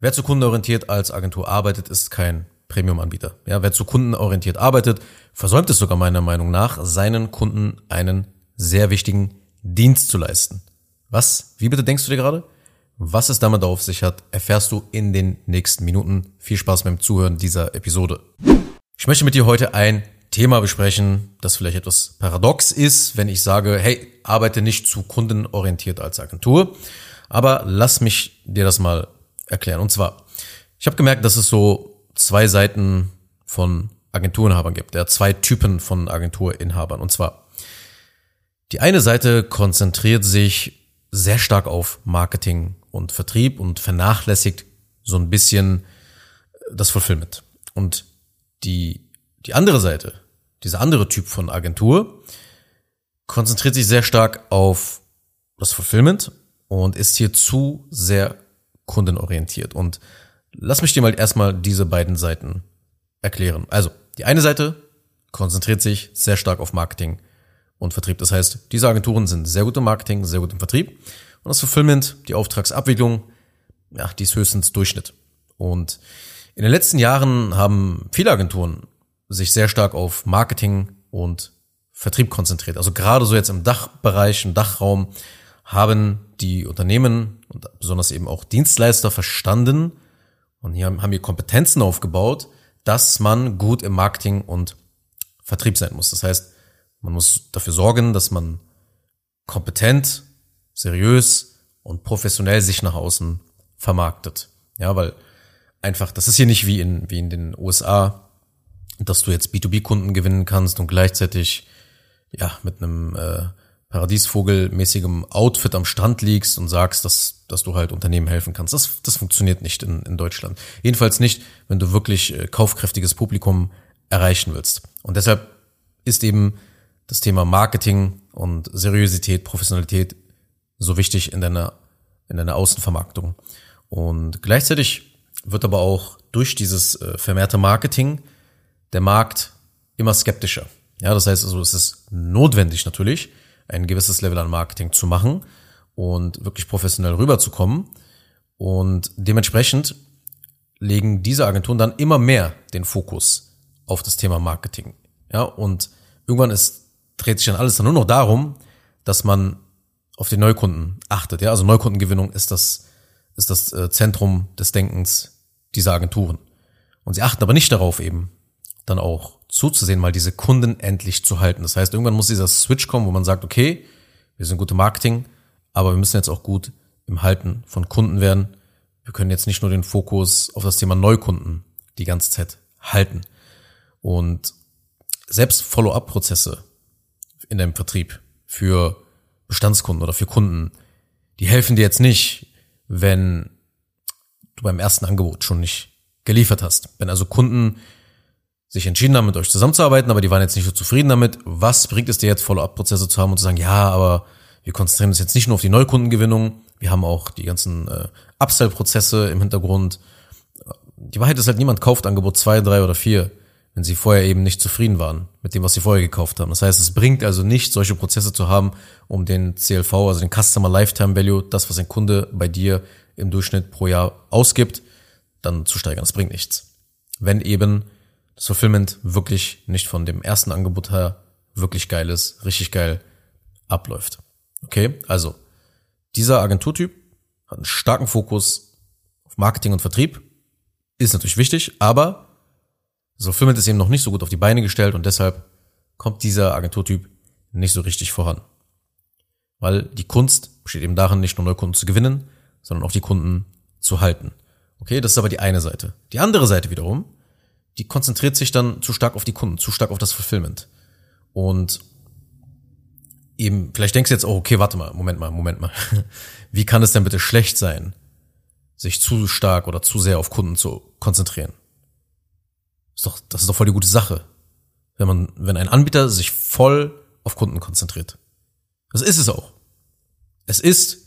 Wer zu kundenorientiert als Agentur arbeitet, ist kein Premium-Anbieter. Ja, wer zu kundenorientiert arbeitet, versäumt es sogar meiner Meinung nach, seinen Kunden einen sehr wichtigen Dienst zu leisten. Was? Wie bitte denkst du dir gerade? Was es damit auf sich hat, erfährst du in den nächsten Minuten. Viel Spaß beim Zuhören dieser Episode. Ich möchte mit dir heute ein Thema besprechen, das vielleicht etwas paradox ist, wenn ich sage, hey, arbeite nicht zu kundenorientiert als Agentur. Aber lass mich dir das mal erklären. Und zwar, ich habe gemerkt, dass es so zwei Seiten von Agenturinhabern gibt, ja, zwei Typen von Agenturinhabern. Und zwar, die eine Seite konzentriert sich sehr stark auf Marketing und Vertrieb und vernachlässigt so ein bisschen das Fulfillment. Und die, die andere Seite, dieser andere Typ von Agentur, konzentriert sich sehr stark auf das Fulfillment und ist hier zu sehr kundenorientiert. Und lass mich dir mal erstmal diese beiden Seiten erklären. Also, die eine Seite konzentriert sich sehr stark auf Marketing und Vertrieb. Das heißt, diese Agenturen sind sehr gut im Marketing, sehr gut im Vertrieb. Und das Fulfillment, die Auftragsabwicklung, ja, die ist höchstens Durchschnitt. Und in den letzten Jahren haben viele Agenturen sich sehr stark auf Marketing und Vertrieb konzentriert. Also gerade so jetzt im Dachbereich, im Dachraum haben die Unternehmen und besonders eben auch Dienstleister verstanden und hier haben hier Kompetenzen aufgebaut, dass man gut im Marketing und Vertrieb sein muss. Das heißt, man muss dafür sorgen, dass man kompetent, seriös und professionell sich nach außen vermarktet. Ja, weil einfach, das ist hier nicht wie in, wie in den USA, dass du jetzt B2B-Kunden gewinnen kannst und gleichzeitig ja mit einem äh, Paradiesvogelmäßigem Outfit am Strand liegst und sagst, dass, dass du halt Unternehmen helfen kannst. Das, das funktioniert nicht in, in Deutschland. Jedenfalls nicht, wenn du wirklich äh, kaufkräftiges Publikum erreichen willst. Und deshalb ist eben das Thema Marketing und Seriosität, Professionalität so wichtig in deiner, in deiner Außenvermarktung. Und gleichzeitig wird aber auch durch dieses äh, vermehrte Marketing der Markt immer skeptischer. Ja, das heißt also, es ist notwendig natürlich, ein gewisses Level an Marketing zu machen und wirklich professionell rüberzukommen. Und dementsprechend legen diese Agenturen dann immer mehr den Fokus auf das Thema Marketing. Ja, und irgendwann ist, dreht sich dann alles dann nur noch darum, dass man auf den Neukunden achtet. Ja, also Neukundengewinnung ist das, ist das äh, Zentrum des Denkens dieser Agenturen. Und sie achten aber nicht darauf eben, dann auch zuzusehen, mal diese Kunden endlich zu halten. Das heißt, irgendwann muss dieser Switch kommen, wo man sagt, okay, wir sind gute Marketing, aber wir müssen jetzt auch gut im Halten von Kunden werden. Wir können jetzt nicht nur den Fokus auf das Thema Neukunden die ganze Zeit halten. Und selbst Follow-up-Prozesse in deinem Vertrieb für Bestandskunden oder für Kunden, die helfen dir jetzt nicht, wenn du beim ersten Angebot schon nicht geliefert hast. Wenn also Kunden sich entschieden haben, mit euch zusammenzuarbeiten, aber die waren jetzt nicht so zufrieden damit. Was bringt es dir jetzt, Follow-up-Prozesse zu haben und zu sagen, ja, aber wir konzentrieren uns jetzt nicht nur auf die Neukundengewinnung, wir haben auch die ganzen äh, Upsell-Prozesse im Hintergrund. Die Wahrheit ist halt, niemand kauft Angebot zwei, drei oder vier, wenn sie vorher eben nicht zufrieden waren mit dem, was sie vorher gekauft haben. Das heißt, es bringt also nicht, solche Prozesse zu haben, um den CLV, also den Customer Lifetime Value, das, was ein Kunde bei dir im Durchschnitt pro Jahr ausgibt, dann zu steigern. Das bringt nichts. Wenn eben Fulfillment wirklich nicht von dem ersten Angebot her wirklich geil ist, richtig geil abläuft. Okay, also dieser Agenturtyp hat einen starken Fokus auf Marketing und Vertrieb, ist natürlich wichtig, aber das Fulfillment ist eben noch nicht so gut auf die Beine gestellt und deshalb kommt dieser Agenturtyp nicht so richtig voran. Weil die Kunst besteht eben darin, nicht nur Neukunden zu gewinnen, sondern auch die Kunden zu halten. Okay, das ist aber die eine Seite. Die andere Seite wiederum die konzentriert sich dann zu stark auf die Kunden, zu stark auf das Fulfillment. Und eben, vielleicht denkst du jetzt, oh, okay, warte mal, Moment mal, Moment mal. Wie kann es denn bitte schlecht sein, sich zu stark oder zu sehr auf Kunden zu konzentrieren? Ist doch, das ist doch voll die gute Sache. Wenn man, wenn ein Anbieter sich voll auf Kunden konzentriert. Das ist es auch. Es ist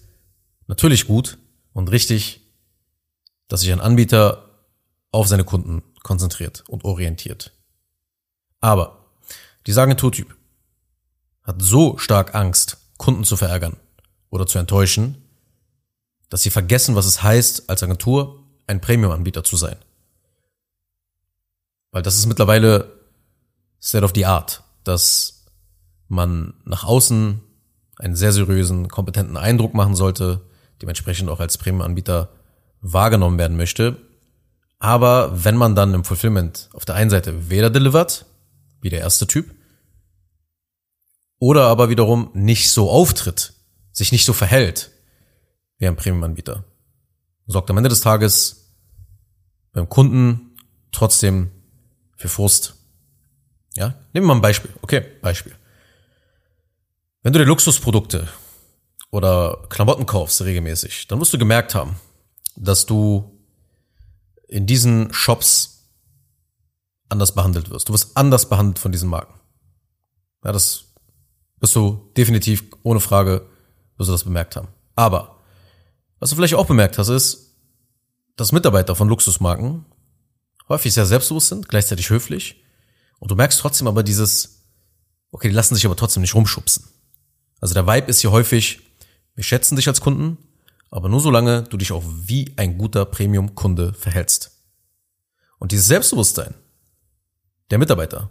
natürlich gut und richtig, dass sich ein Anbieter auf seine Kunden konzentriert und orientiert. Aber dieser Agenturtyp hat so stark Angst, Kunden zu verärgern oder zu enttäuschen, dass sie vergessen, was es heißt, als Agentur ein Premium-Anbieter zu sein. Weil das ist mittlerweile State of the Art, dass man nach außen einen sehr seriösen, kompetenten Eindruck machen sollte, dementsprechend auch als Premium-Anbieter wahrgenommen werden möchte. Aber wenn man dann im Fulfillment auf der einen Seite weder delivert, wie der erste Typ, oder aber wiederum nicht so auftritt, sich nicht so verhält wie ein Premium-Anbieter, sorgt am Ende des Tages beim Kunden trotzdem für Frust. Ja, nehmen wir mal ein Beispiel. Okay, Beispiel. Wenn du dir Luxusprodukte oder Klamotten kaufst regelmäßig, dann musst du gemerkt haben, dass du in diesen Shops anders behandelt wirst. Du wirst anders behandelt von diesen Marken. Ja, das wirst du definitiv ohne Frage wirst du das bemerkt haben. Aber was du vielleicht auch bemerkt hast, ist, dass Mitarbeiter von Luxusmarken häufig sehr selbstbewusst sind, gleichzeitig höflich. Und du merkst trotzdem aber dieses, okay, die lassen sich aber trotzdem nicht rumschubsen. Also der Vibe ist hier häufig, wir schätzen dich als Kunden, aber nur solange du dich auch wie ein guter Premium-Kunde verhältst. Und dieses Selbstbewusstsein der Mitarbeiter,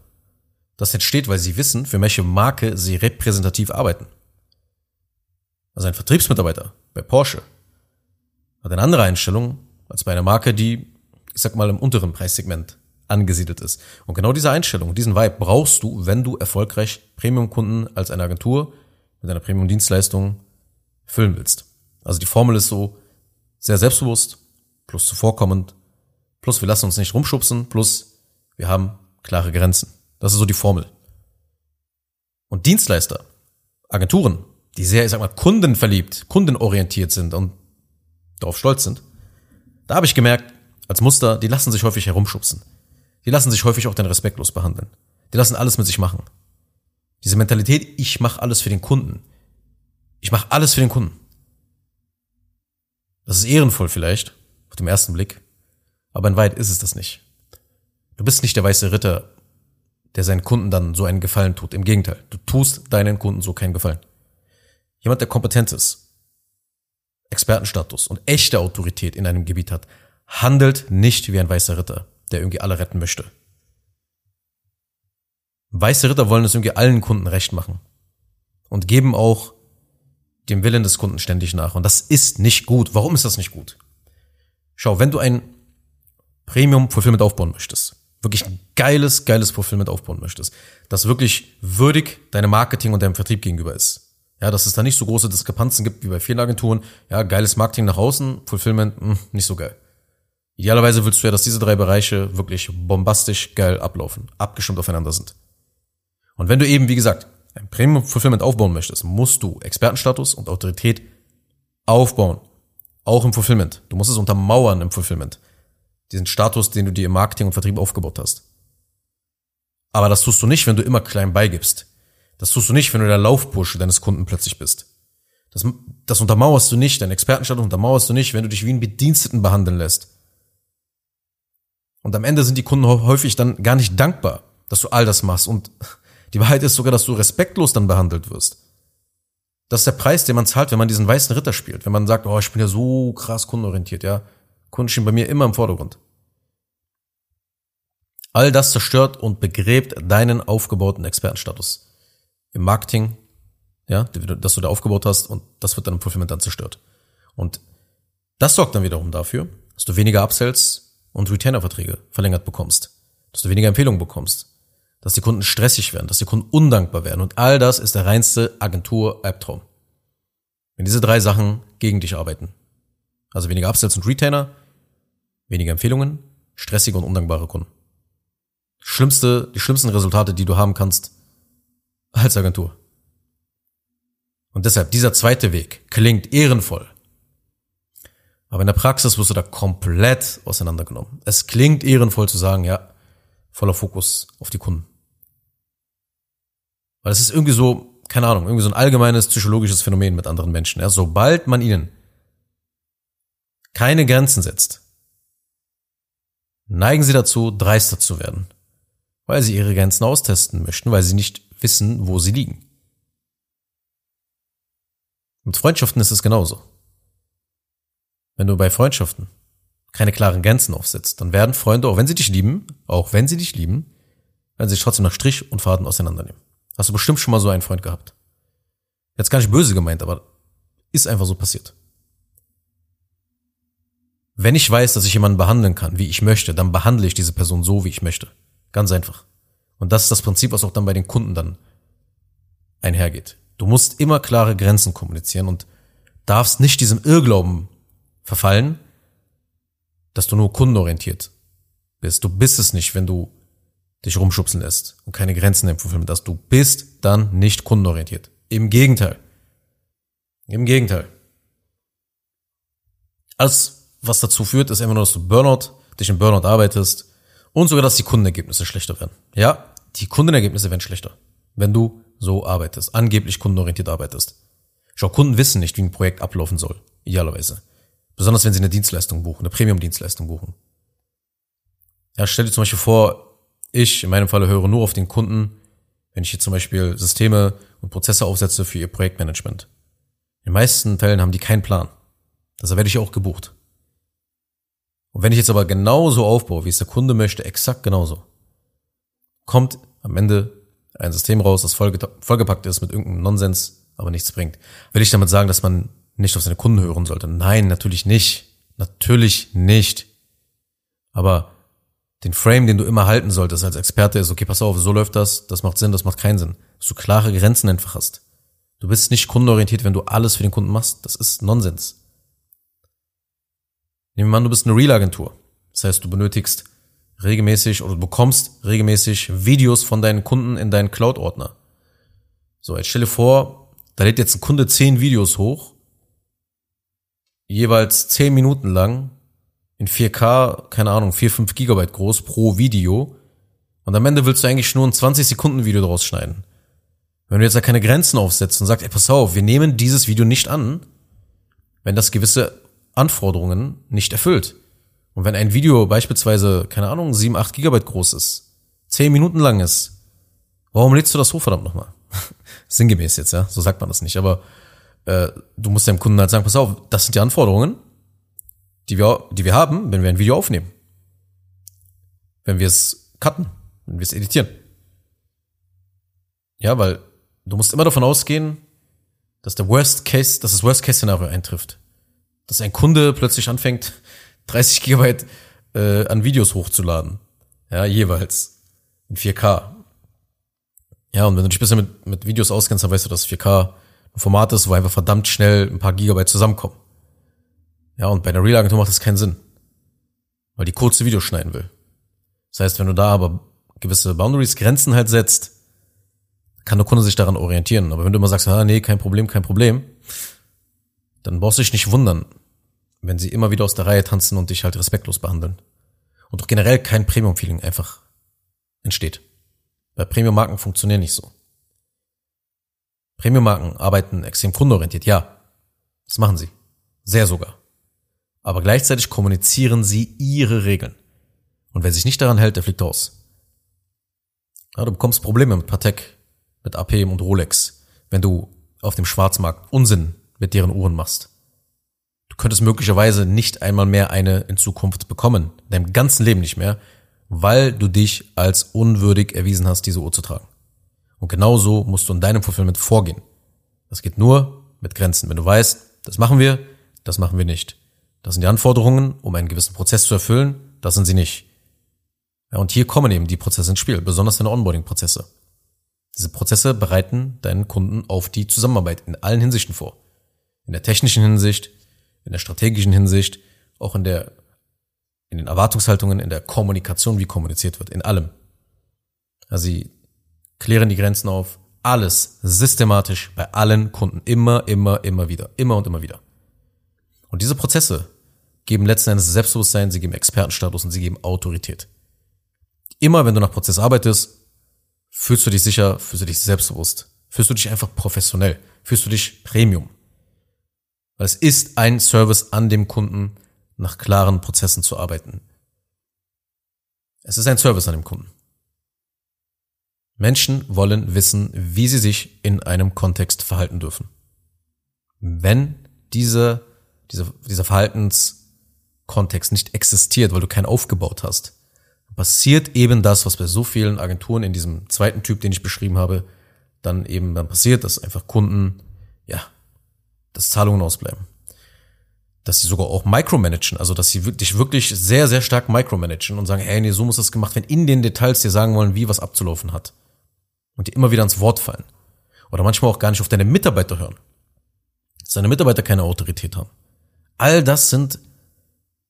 das entsteht, weil sie wissen, für welche Marke sie repräsentativ arbeiten. Also ein Vertriebsmitarbeiter bei Porsche hat eine andere Einstellung als bei einer Marke, die, ich sag mal, im unteren Preissegment angesiedelt ist. Und genau diese Einstellung, diesen Vibe brauchst du, wenn du erfolgreich Premium-Kunden als eine Agentur mit einer Premium-Dienstleistung füllen willst. Also die Formel ist so sehr selbstbewusst, plus zuvorkommend, plus wir lassen uns nicht rumschubsen, plus wir haben klare Grenzen. Das ist so die Formel. Und Dienstleister, Agenturen, die sehr, ich sag mal, kundenverliebt, kundenorientiert sind und darauf stolz sind, da habe ich gemerkt, als Muster, die lassen sich häufig herumschubsen. Die lassen sich häufig auch dann respektlos behandeln. Die lassen alles mit sich machen. Diese Mentalität, ich mache alles für den Kunden. Ich mache alles für den Kunden. Das ist ehrenvoll vielleicht, auf dem ersten Blick, aber in Wahrheit ist es das nicht. Du bist nicht der weiße Ritter, der seinen Kunden dann so einen Gefallen tut. Im Gegenteil, du tust deinen Kunden so keinen Gefallen. Jemand, der kompetent ist, Expertenstatus und echte Autorität in einem Gebiet hat, handelt nicht wie ein weißer Ritter, der irgendwie alle retten möchte. Weiße Ritter wollen es irgendwie allen Kunden recht machen und geben auch dem Willen des Kunden ständig nach. Und das ist nicht gut. Warum ist das nicht gut? Schau, wenn du ein Premium-Fulfillment aufbauen möchtest, wirklich ein geiles, geiles Fulfillment aufbauen möchtest, das wirklich würdig deinem Marketing und deinem Vertrieb gegenüber ist. Ja, dass es da nicht so große Diskrepanzen gibt wie bei vielen Agenturen. Ja, geiles Marketing nach außen, Fulfillment, mh, hm, nicht so geil. Idealerweise willst du ja, dass diese drei Bereiche wirklich bombastisch geil ablaufen, abgestimmt aufeinander sind. Und wenn du eben, wie gesagt, ein Premium Fulfillment aufbauen möchtest, musst du Expertenstatus und Autorität aufbauen. Auch im Fulfillment. Du musst es untermauern im Fulfillment. Diesen Status, den du dir im Marketing und Vertrieb aufgebaut hast. Aber das tust du nicht, wenn du immer klein beigibst. Das tust du nicht, wenn du der Laufbursche deines Kunden plötzlich bist. Das, das untermauerst du nicht, deinen Expertenstatus untermauerst du nicht, wenn du dich wie einen Bediensteten behandeln lässt. Und am Ende sind die Kunden häufig dann gar nicht dankbar, dass du all das machst und die Wahrheit ist sogar, dass du respektlos dann behandelt wirst. Das ist der Preis, den man zahlt, wenn man diesen weißen Ritter spielt. Wenn man sagt, oh, ich bin ja so krass kundenorientiert, ja. Kunden stehen bei mir immer im Vordergrund. All das zerstört und begräbt deinen aufgebauten Expertenstatus. Im Marketing, ja, dass du da aufgebaut hast und das wird dann im Fulfillment dann zerstört. Und das sorgt dann wiederum dafür, dass du weniger Upsells und Retainer-Verträge verlängert bekommst, dass du weniger Empfehlungen bekommst, dass die Kunden stressig werden, dass die Kunden undankbar werden. Und all das ist der reinste Agentur-Albtraum. Wenn diese drei Sachen gegen dich arbeiten. Also weniger Upsells und Retainer, weniger Empfehlungen, stressige und undankbare Kunden. Schlimmste, die schlimmsten Resultate, die du haben kannst als Agentur. Und deshalb, dieser zweite Weg klingt ehrenvoll. Aber in der Praxis wirst du da komplett auseinandergenommen. Es klingt ehrenvoll zu sagen, ja, voller Fokus auf die Kunden. Weil es ist irgendwie so, keine Ahnung, irgendwie so ein allgemeines psychologisches Phänomen mit anderen Menschen. Ja, sobald man ihnen keine Grenzen setzt, neigen sie dazu, dreister zu werden, weil sie ihre Grenzen austesten möchten, weil sie nicht wissen, wo sie liegen. Mit Freundschaften ist es genauso. Wenn du bei Freundschaften keine klaren Grenzen aufsetzt, dann werden Freunde, auch wenn sie dich lieben, auch wenn sie dich lieben, werden sie sich trotzdem nach Strich und Faden auseinandernehmen. Hast du bestimmt schon mal so einen Freund gehabt. Jetzt gar nicht böse gemeint, aber ist einfach so passiert. Wenn ich weiß, dass ich jemanden behandeln kann, wie ich möchte, dann behandle ich diese Person so, wie ich möchte. Ganz einfach. Und das ist das Prinzip, was auch dann bei den Kunden dann einhergeht. Du musst immer klare Grenzen kommunizieren und darfst nicht diesem Irrglauben verfallen, dass du nur kundenorientiert bist. Du bist es nicht, wenn du dich rumschubsen lässt und keine Grenzen Fulfillment hast. Du bist dann nicht kundenorientiert. Im Gegenteil. Im Gegenteil. Alles, was dazu führt, ist einfach nur, dass du Burnout, dich im Burnout arbeitest und sogar, dass die Kundenergebnisse schlechter werden. Ja, die Kundenergebnisse werden schlechter, wenn du so arbeitest, angeblich kundenorientiert arbeitest. Schau, Kunden wissen nicht, wie ein Projekt ablaufen soll, idealerweise. Besonders wenn sie eine Dienstleistung buchen, eine Premium-Dienstleistung buchen. Ja, stell dir zum Beispiel vor, ich in meinem Falle höre nur auf den Kunden, wenn ich hier zum Beispiel Systeme und Prozesse aufsetze für ihr Projektmanagement. In den meisten Fällen haben die keinen Plan. Deshalb werde ich auch gebucht. Und wenn ich jetzt aber genauso aufbaue, wie es der Kunde möchte, exakt genauso, kommt am Ende ein System raus, das vollgepackt ist mit irgendeinem Nonsens, aber nichts bringt. Will ich damit sagen, dass man nicht auf seine Kunden hören sollte? Nein, natürlich nicht. Natürlich nicht. Aber den Frame, den du immer halten solltest als Experte, ist, okay, pass auf, so läuft das, das macht Sinn, das macht keinen Sinn. Dass du klare Grenzen einfach hast. Du bist nicht kundenorientiert, wenn du alles für den Kunden machst. Das ist Nonsens. Nehmen wir an, du bist eine Real-Agentur. Das heißt, du benötigst regelmäßig oder du bekommst regelmäßig Videos von deinen Kunden in deinen Cloud-Ordner. So, jetzt stelle vor, da lädt jetzt ein Kunde zehn Videos hoch, jeweils zehn Minuten lang, in 4K, keine Ahnung, 4, 5 Gigabyte groß pro Video. Und am Ende willst du eigentlich nur ein 20 Sekunden Video daraus schneiden. Wenn du jetzt da keine Grenzen aufsetzt und sagst, ey, pass auf, wir nehmen dieses Video nicht an, wenn das gewisse Anforderungen nicht erfüllt. Und wenn ein Video beispielsweise, keine Ahnung, 7, 8 Gigabyte groß ist, 10 Minuten lang ist, warum lädst du das hoch, verdammt nochmal? Sinngemäß jetzt, ja, so sagt man das nicht, aber äh, du musst deinem Kunden halt sagen, pass auf, das sind die Anforderungen, die wir, die wir haben, wenn wir ein Video aufnehmen. Wenn wir es cutten, wenn wir es editieren. Ja, weil du musst immer davon ausgehen, dass der Worst Case, dass das Worst Case Szenario eintrifft. Dass ein Kunde plötzlich anfängt, 30 Gigabyte äh, an Videos hochzuladen. Ja, jeweils. In 4K. Ja, und wenn du dich bisschen mit, mit Videos auskennst, dann weißt du, dass 4K ein Format ist, wo einfach verdammt schnell ein paar Gigabyte zusammenkommen. Ja, und bei einer Real-Agentur macht das keinen Sinn. Weil die kurze Videos schneiden will. Das heißt, wenn du da aber gewisse Boundaries, Grenzen halt setzt, kann der Kunde sich daran orientieren. Aber wenn du immer sagst, ah, nee, kein Problem, kein Problem, dann brauchst du dich nicht wundern, wenn sie immer wieder aus der Reihe tanzen und dich halt respektlos behandeln. Und auch generell kein Premium-Feeling einfach entsteht. Weil Premium-Marken funktionieren nicht so. Premium-Marken arbeiten extrem kundenorientiert, ja. Das machen sie. Sehr sogar. Aber gleichzeitig kommunizieren sie ihre Regeln. Und wer sich nicht daran hält, der fliegt raus. Ja, du bekommst Probleme mit Patek, mit AP und Rolex, wenn du auf dem Schwarzmarkt Unsinn mit deren Uhren machst. Du könntest möglicherweise nicht einmal mehr eine in Zukunft bekommen, in deinem ganzen Leben nicht mehr, weil du dich als unwürdig erwiesen hast, diese Uhr zu tragen. Und genauso musst du in deinem Fulfillment vorgehen. Das geht nur mit Grenzen. Wenn du weißt, das machen wir, das machen wir nicht. Das sind die Anforderungen, um einen gewissen Prozess zu erfüllen. Das sind sie nicht. Ja, und hier kommen eben die Prozesse ins Spiel, besonders deine Onboarding-Prozesse. Diese Prozesse bereiten deinen Kunden auf die Zusammenarbeit in allen Hinsichten vor. In der technischen Hinsicht, in der strategischen Hinsicht, auch in der, in den Erwartungshaltungen, in der Kommunikation, wie kommuniziert wird, in allem. Also sie klären die Grenzen auf, alles systematisch bei allen Kunden, immer, immer, immer wieder, immer und immer wieder. Und diese Prozesse geben letzten Endes Selbstbewusstsein, sie geben Expertenstatus und sie geben Autorität. Immer wenn du nach Prozess arbeitest, fühlst du dich sicher, fühlst du dich selbstbewusst, fühlst du dich einfach professionell, fühlst du dich Premium. Weil es ist ein Service an dem Kunden, nach klaren Prozessen zu arbeiten. Es ist ein Service an dem Kunden. Menschen wollen wissen, wie sie sich in einem Kontext verhalten dürfen. Wenn diese dieser, dieser Verhaltenskodex Kontext nicht existiert, weil du keinen aufgebaut hast, passiert eben das, was bei so vielen Agenturen in diesem zweiten Typ, den ich beschrieben habe, dann eben dann passiert, dass einfach Kunden, ja, dass Zahlungen ausbleiben. Dass sie sogar auch micromanagen, also dass sie dich wirklich sehr, sehr stark micromanagen und sagen, hey, nee, so muss das gemacht werden, in den Details dir sagen wollen, wie was abzulaufen hat. Und dir immer wieder ans Wort fallen. Oder manchmal auch gar nicht auf deine Mitarbeiter hören. Dass deine Mitarbeiter keine Autorität haben. All das sind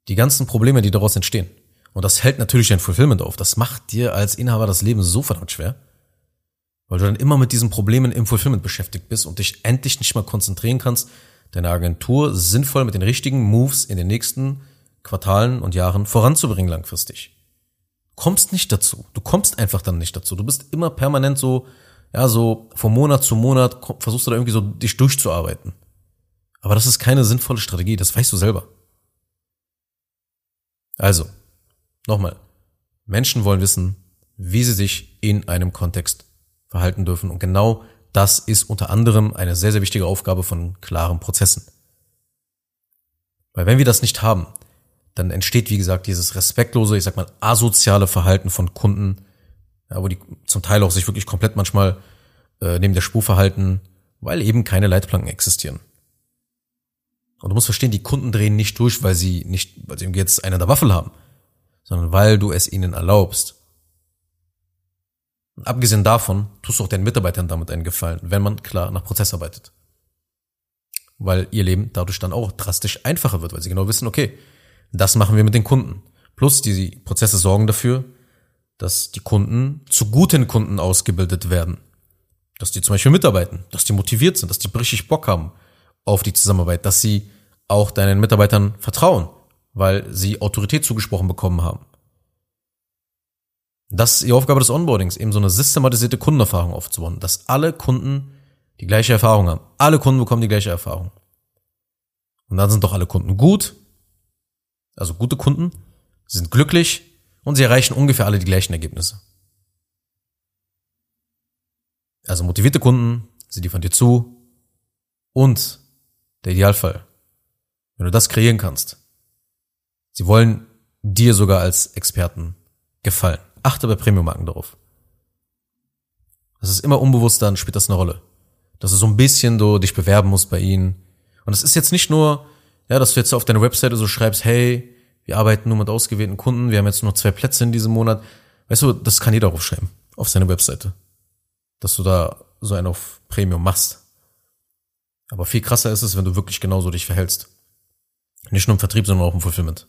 die ganzen Probleme, die daraus entstehen. Und das hält natürlich dein Fulfillment auf. Das macht dir als Inhaber das Leben so verdammt schwer. Weil du dann immer mit diesen Problemen im Fulfillment beschäftigt bist und dich endlich nicht mal konzentrieren kannst, deine Agentur sinnvoll mit den richtigen Moves in den nächsten Quartalen und Jahren voranzubringen langfristig. Kommst nicht dazu. Du kommst einfach dann nicht dazu. Du bist immer permanent so, ja, so von Monat zu Monat versuchst du da irgendwie so dich durchzuarbeiten. Aber das ist keine sinnvolle Strategie, das weißt du selber. Also, nochmal. Menschen wollen wissen, wie sie sich in einem Kontext verhalten dürfen. Und genau das ist unter anderem eine sehr, sehr wichtige Aufgabe von klaren Prozessen. Weil wenn wir das nicht haben, dann entsteht, wie gesagt, dieses respektlose, ich sag mal, asoziale Verhalten von Kunden, ja, wo die zum Teil auch sich wirklich komplett manchmal äh, neben der Spur verhalten, weil eben keine Leitplanken existieren. Und du musst verstehen, die Kunden drehen nicht durch, weil sie nicht, weil sie jetzt eine der Waffel haben, sondern weil du es ihnen erlaubst. Und abgesehen davon tust du auch deinen Mitarbeitern damit einen Gefallen, wenn man klar nach Prozess arbeitet. Weil ihr Leben dadurch dann auch drastisch einfacher wird, weil sie genau wissen, okay, das machen wir mit den Kunden. Plus die Prozesse sorgen dafür, dass die Kunden zu guten Kunden ausgebildet werden. Dass die zum Beispiel mitarbeiten, dass die motiviert sind, dass die richtig Bock haben auf die Zusammenarbeit, dass sie auch deinen Mitarbeitern vertrauen, weil sie Autorität zugesprochen bekommen haben. Das ist die Aufgabe des Onboardings, eben so eine systematisierte Kundenerfahrung aufzubauen, dass alle Kunden die gleiche Erfahrung haben. Alle Kunden bekommen die gleiche Erfahrung. Und dann sind doch alle Kunden gut, also gute Kunden, sind glücklich und sie erreichen ungefähr alle die gleichen Ergebnisse. Also motivierte Kunden, sie liefern dir zu und der Idealfall, wenn du das kreieren kannst, sie wollen dir sogar als Experten gefallen. Achte bei Premium-Marken darauf. Das ist immer unbewusst, dann spielt das eine Rolle. Dass du so ein bisschen du dich bewerben musst bei ihnen. Und es ist jetzt nicht nur, ja, dass du jetzt auf deiner Webseite so schreibst, hey, wir arbeiten nur mit ausgewählten Kunden, wir haben jetzt nur zwei Plätze in diesem Monat. Weißt du, das kann jeder aufschreiben auf seine Webseite. Dass du da so einen auf Premium machst. Aber viel krasser ist es, wenn du wirklich genauso dich verhältst. Nicht nur im Vertrieb, sondern auch im Fulfillment.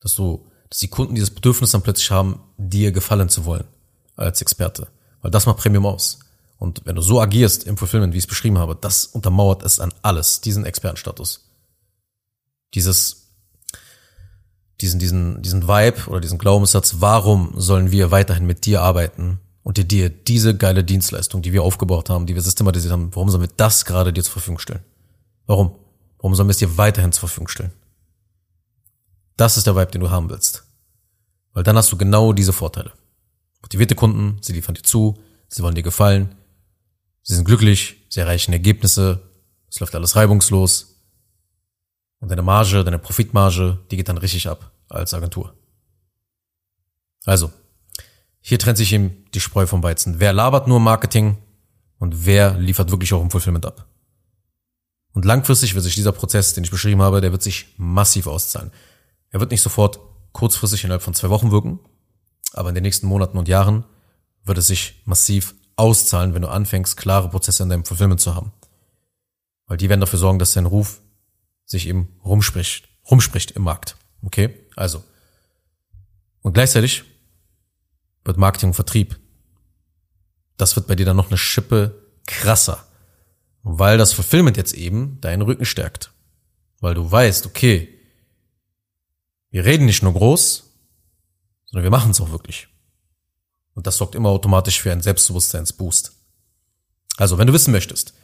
Dass du dass die Kunden dieses Bedürfnis dann plötzlich haben, dir gefallen zu wollen als Experte. Weil das macht Premium aus. Und wenn du so agierst im Fulfillment, wie ich es beschrieben habe, das untermauert es an alles, diesen Expertenstatus. Dieses, diesen, diesen, diesen Vibe oder diesen Glaubenssatz, warum sollen wir weiterhin mit dir arbeiten und dir, dir diese geile Dienstleistung, die wir aufgebaut haben, die wir systematisiert haben, warum sollen wir das gerade dir zur Verfügung stellen? Warum? Warum sollen wir es dir weiterhin zur Verfügung stellen? Das ist der Vibe, den du haben willst. Weil dann hast du genau diese Vorteile. Motivierte Kunden, sie liefern dir zu, sie wollen dir gefallen, sie sind glücklich, sie erreichen Ergebnisse, es läuft alles reibungslos. Und deine Marge, deine Profitmarge, die geht dann richtig ab als Agentur. Also, hier trennt sich eben die Spreu vom Weizen. Wer labert nur Marketing und wer liefert wirklich auch im Fulfillment ab? Und langfristig wird sich dieser Prozess, den ich beschrieben habe, der wird sich massiv auszahlen. Er wird nicht sofort kurzfristig innerhalb von zwei Wochen wirken, aber in den nächsten Monaten und Jahren wird es sich massiv auszahlen, wenn du anfängst, klare Prozesse in deinem Fulfillment zu haben. Weil die werden dafür sorgen, dass dein Ruf sich eben rumspricht, rumspricht im Markt. Okay? Also. Und gleichzeitig wird Marketing und Vertrieb. Das wird bei dir dann noch eine Schippe krasser. Weil das Fulfillment jetzt eben deinen Rücken stärkt. Weil du weißt, okay, wir reden nicht nur groß, sondern wir machen es auch wirklich. Und das sorgt immer automatisch für einen Selbstbewusstseinsboost. Also, wenn du wissen möchtest,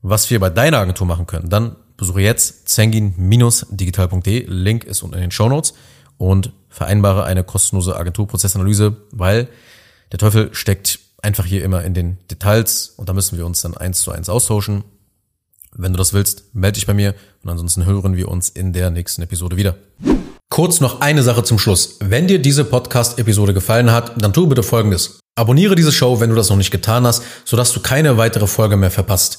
was wir bei deiner Agentur machen können, dann besuche jetzt zengin-digital.de. Link ist unten in den Show Notes und vereinbare eine kostenlose Agenturprozessanalyse, weil der Teufel steckt einfach hier immer in den Details und da müssen wir uns dann eins zu eins austauschen Wenn du das willst, melde dich bei mir und ansonsten hören wir uns in der nächsten Episode wieder. Kurz noch eine Sache zum Schluss. Wenn dir diese Podcast-Episode gefallen hat, dann tu bitte Folgendes. Abonniere diese Show, wenn du das noch nicht getan hast, sodass du keine weitere Folge mehr verpasst.